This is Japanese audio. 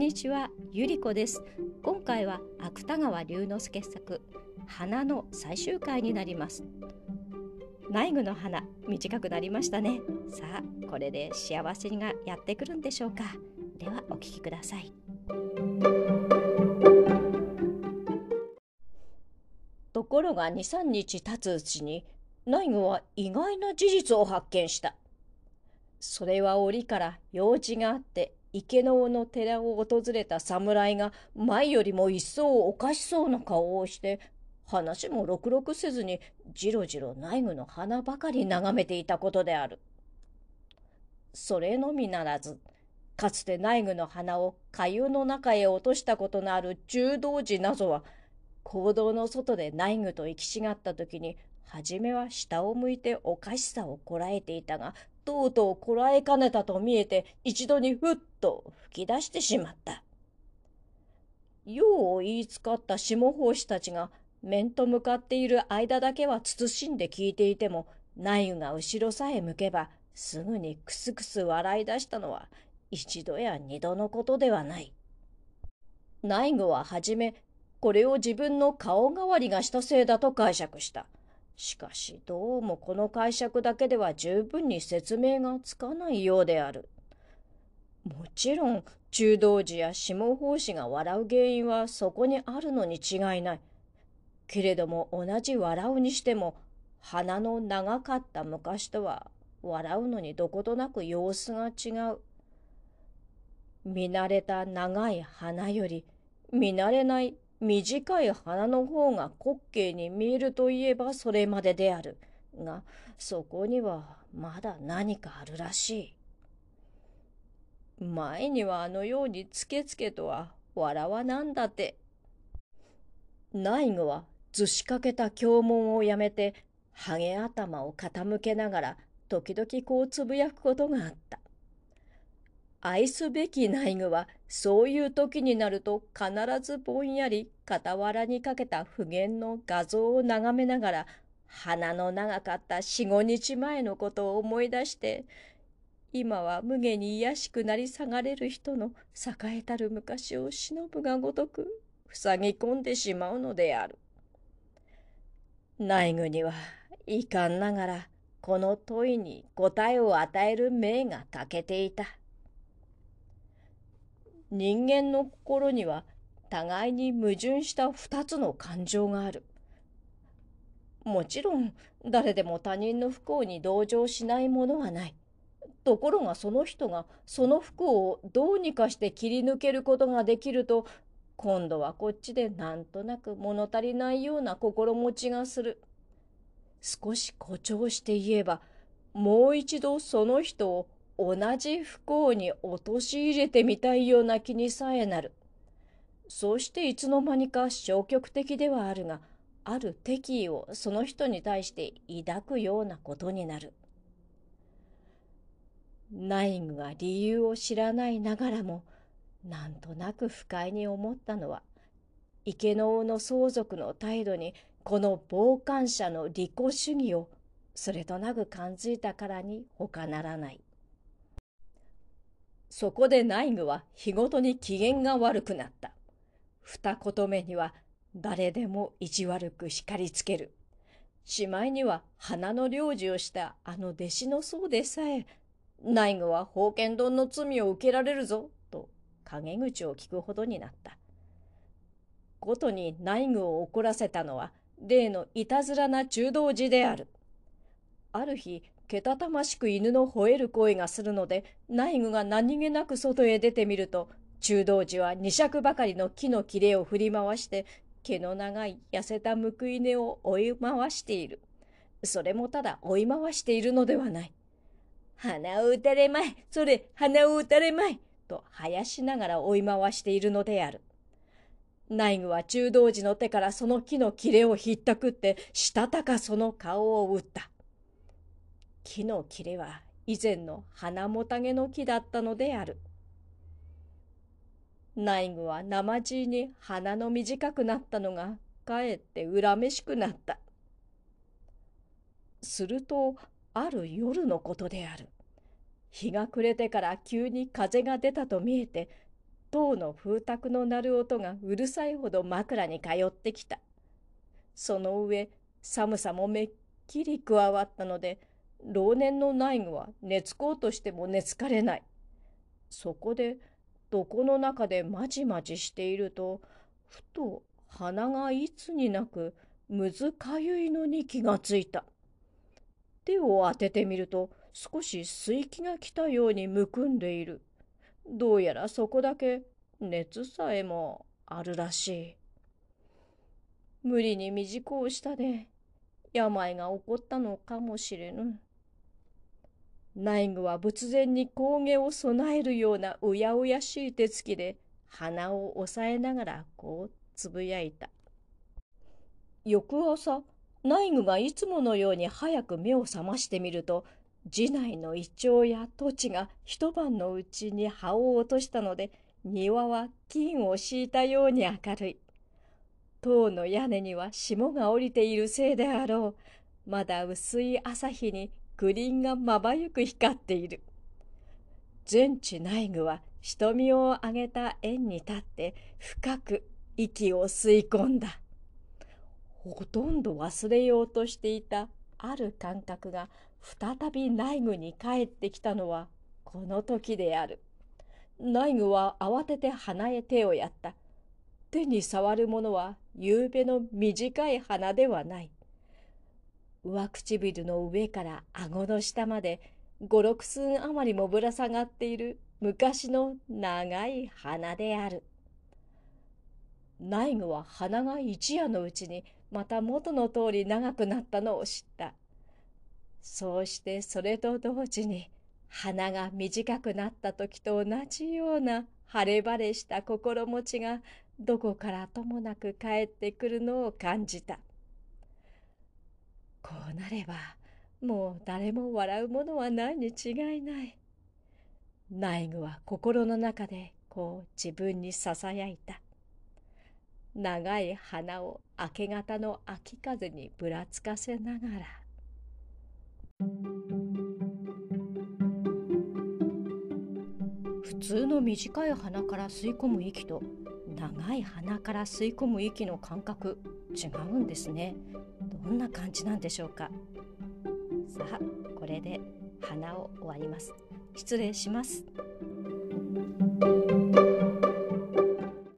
んにちは、ゆりこです。今回は芥川龍之介作花の最終回になります。内具の花短くなりましたね。さあ、これで幸せがやってくるんでしょうか。ではお聞きください。ところが2、3日経つうちに内具は意外な事実を発見した。それは折から用事があって池の尾の寺を訪れた侍が前よりも一層おかしそうな顔をして話もろくろくせずにじろじろ内具の花ばかり眺めていたことである。それのみならずかつて内具の花を粥の中へ落としたことのある柔道寺なぞは行動の外で内具と行き違った時に初めは下を向いておかしさをこらえていたがとうとうこらえかねたと見えて一度にふっと吹き出してしまった。用を言いつかった下法師たちが面と向かっている間だけは慎んで聞いていても内具が後ろさえ向けばすぐにクスクス笑い出したのは一度や二度のことではない。内具ははじめこれを自分の顔代わりがしたせいだと解釈した。しかしどうもこの解釈だけでは十分に説明がつかないようである。もちろん中道寺や下法師が笑う原因はそこにあるのに違いない。けれども同じ笑うにしても鼻の長かった昔とは笑うのにどことなく様子が違う。見慣れた長い鼻より見慣れない短い鼻の方が滑稽に見えるといえばそれまでである。が、そこにはまだ何かあるらしい。前にはあのようにつけつけとは笑わなんだって。内具は図しかけた経文をやめて、ハゲ頭を傾けながら、時々こうつぶやくことがあった。愛すべき内具はそういう時になると必ずぼんやり傍らにかけた普賢の画像を眺めながら鼻の長かった四五日前のことを思い出して今は無下に卑しくなり下がれる人の栄えたる昔を忍ぶがごとく塞ぎ込んでしまうのである。内具には遺憾ながらこの問いに答えを与える命が欠けていた。人間の心には互いに矛盾した二つの感情がある。もちろん誰でも他人の不幸に同情しないものはない。ところがその人がその不幸をどうにかして切り抜けることができると今度はこっちでなんとなく物足りないような心持ちがする。少し誇張して言えばもう一度その人を同じ不幸に陥れてみたいような気にさえなる。そうしていつの間にか消極的ではあるが、ある敵意をその人に対して抱くようなことになる。内具が理由を知らないながらも、なんとなく不快に思ったのは、池の尾の相続の態度にこの傍観者の利己主義をそれとなく感じたからに他ならない。そこで内具は日ごとに機嫌が悪くなった。二言目には誰でも意地悪く叱りつける。しまいには花の領事をしたあの弟子の僧でさえ、内具は宝剣丼の罪を受けられるぞ、と陰口を聞くほどになった。ごとに内具を怒らせたのは、例のいたずらな中道寺である。ある日、けたたましく犬の吠える声がするので内具が何気なく外へ出てみると中道寺は二尺ばかりの木の切れを振り回して毛の長い痩せた報い根を追い回している。それもただ追い回しているのではない。鼻を打たれまいそれ鼻を打たれまいと生やしながら追い回しているのである。内具は中道寺の手からその木の切れをひったくってしたたかその顔を打った。木の切れは以前の花もたげの木だったのである。内具は生地に鼻の短くなったのがかえって恨めしくなった。するとある夜のことである。日が暮れてから急に風が出たと見えて塔の風卓の鳴る音がうるさいほど枕に通ってきた。その上、寒さもめっきり加わったので、老年の内具は寝つこうとしても寝つかれない。そこで床の中でまじまじしているとふと鼻がいつになくむずかゆいのに気がついた。手を当ててみると少し水気が来たようにむくんでいる。どうやらそこだけ熱さえもあるらしい。無理に短をしたで病が起こったのかもしれぬ。内具は仏前に工芸を備えるようなうやうやしい手つきで鼻を押さえながらこうつぶやいた。翌朝、内具がいつものように早く目を覚ましてみると、寺内のイチョウや土地が一晩のうちに葉を落としたので、庭は金を敷いたように明るい。塔の屋根には霜が降りているせいであろう。まだ薄い朝日にグリンがまばゆく光っている。全地内具は瞳を上げた円に立って深く息を吸い込んだ。ほとんど忘れようとしていたある感覚が再び内具に帰ってきたのはこの時である。内具は慌てて鼻へ手をやった。手に触るものは夕べの短い鼻ではない。上唇の上から顎の下まで五六寸余りもぶら下がっている昔の長い鼻である。内具は鼻が一夜のうちにまた元の通り長くなったのを知った。そうしてそれと同時に鼻が短くなった時と同じような晴れ晴れした心持ちがどこからともなく帰ってくるのを感じた。こうなればもう誰も笑うものはないに違いない。内具は心の中でこう自分にささやいた。長い花を明け方の秋風にぶらつかせながら。普通の短い鼻から吸い込む息と長い鼻から吸い込む息の感覚違うんですねどんな感じなんでしょうか。さあこれで鼻を終わります。失礼します。